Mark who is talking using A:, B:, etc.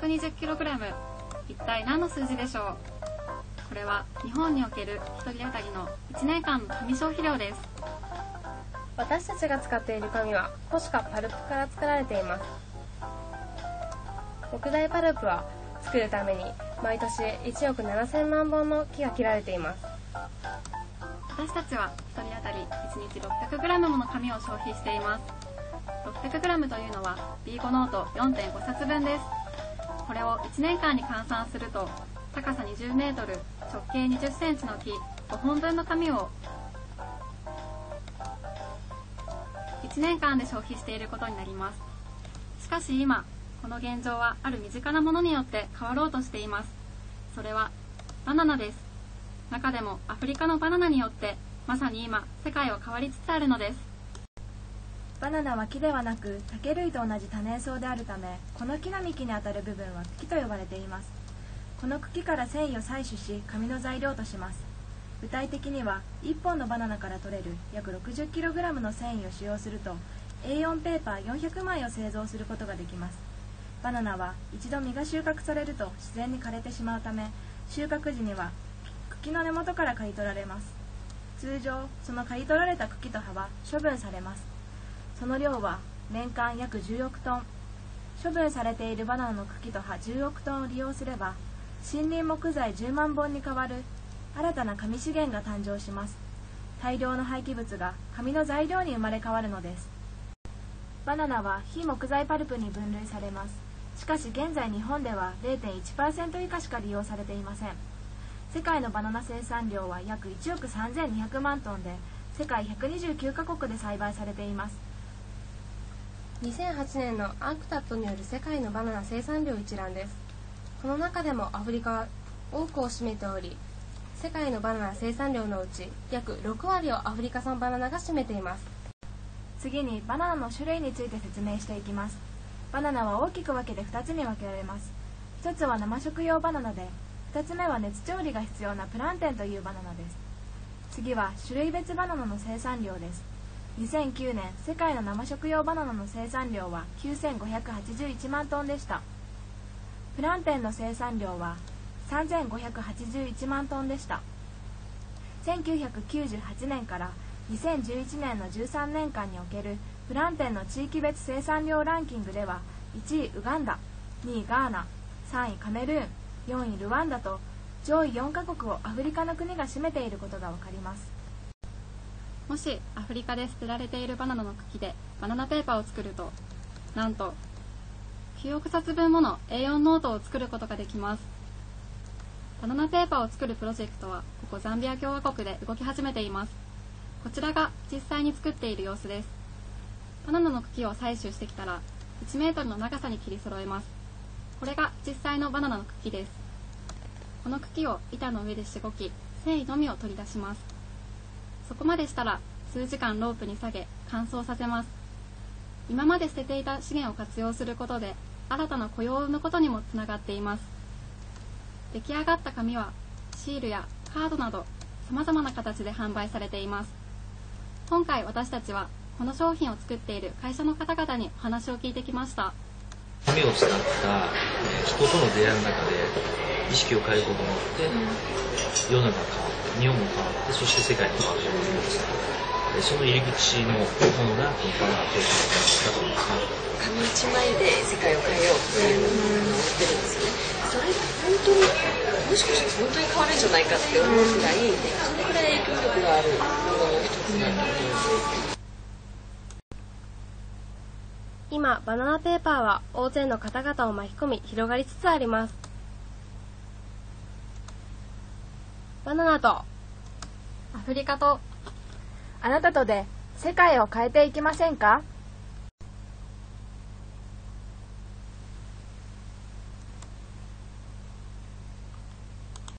A: 220kg 一体何の数字でしょう？これは日本における1人当たりの1年間の紙消費量です。
B: 私たちが使っている紙はコシカパルプから作られています。木材パルプは作るために毎年1億7000万本の木が切られています。
A: 私たちは1人当たり1日 600g もの紙を消費しています。600g というのは B5 ノート4.5冊分ですこれを1年間に換算すると高さ 20m 直径 20cm の木5本分の紙を1年間で消費していることになります。しかし今この現状はある身近なものによって変わろうとしています。それはバナナです。中でもアフリカのバナナによってまさに今世界は変わりつつあるのです。
C: バナナは木ではなく竹類と同じ多年草であるためこの木の幹にあたる部分は茎と呼ばれています。この茎から繊維を採取し紙の材料とします。具体的には1本のバナナから取れる約 60kg の繊維を使用すると A4 ペーパー400枚を製造することができます。バナナは一度実が収穫されると自然に枯れてしまうため収穫時には茎の根元から刈り取られます。通常その刈り取られた茎と葉は処分されます。その量は年間約10億トン。処分されているバナナの茎と葉10億トンを利用すれば森林木材10万本に代わる新たな紙資源が誕生します。大量の廃棄物が紙の材料に生まれ変わるのです。バナナは非木材パルプに分類されます。しかし現在日本では0.1%以下しか利用されていません。世界のバナナ生産量は約1億3200万トンで世界129カ国で栽培されています。
B: 2008年のアンクタットによる世界のバナナ生産量一覧です。この中でもアフリカは多くを占めており世界のバナナ生産量のうち約6割をアフリカ産バナナが占めています。
C: 次にバナナの種類について説明していきます。バナナは大きく分けて2つに分けられます。1つは生食用バナナで2つ目は熱調理が必要なプランテンというバナナです。次は種類別バナナの生産量です。2009年世界の生食用バナナの生産量は9581万トンでした。プランテンの生産量は3581万トンでした。1998年から2011年の13年間におけるプランテンの地域別生産量ランキングでは1位ウガンダ2位ガーナ3位カメルーン4位ルワンダと上位4カ国をアフリカの国が占めていることがわかります。
A: もしアフリカで捨てられているバナナの茎でバナナペーパーを作るとなんと9億冊分もの A4 ノートを作ることができます。バナナペーパーを作るプロジェクトはここザンビア共和国で動き始めています。こちらが実際に作っている様子です。バナナの茎を採取してきたら1メートルの長さに切り揃えます。これが実際のバナナの茎です。この茎を板の上でしごき繊維のみを取り出します。そこまでしたら数時間ロープに下げ乾燥させます。今まで捨てていた資源を活用することで新たな雇用を生むことにもつながっています。出来上がった紙はシールやカードなど様々な形で販売されています。今回私たちはこの商品を作っている会社の方々にお話を聞いてきました。
D: 紙を使った、え人との出会いの中で意識を変えることによって世の中が変わって日本も変わってそして世界も変わるというですねその入り口のものがこのバナーパーだと思います。
E: 紙一枚で世界を変えようっていうのを思ってるんですよねそれが本当にもしかしたら本当に変わるんじゃないかって思うくらいそれくらい影響力があるものの一つだと思います
B: 今バナナペーパーは大勢の方々を巻き込み広がりつつあります。バナナとア
A: フリカと
C: あなたとで世界を変えていきませんか？